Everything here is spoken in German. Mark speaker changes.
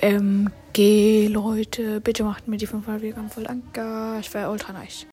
Speaker 1: OMG, Leute. Bitte macht mir die 500 Wiedergaben voll Anker. Ich wäre ultra nice.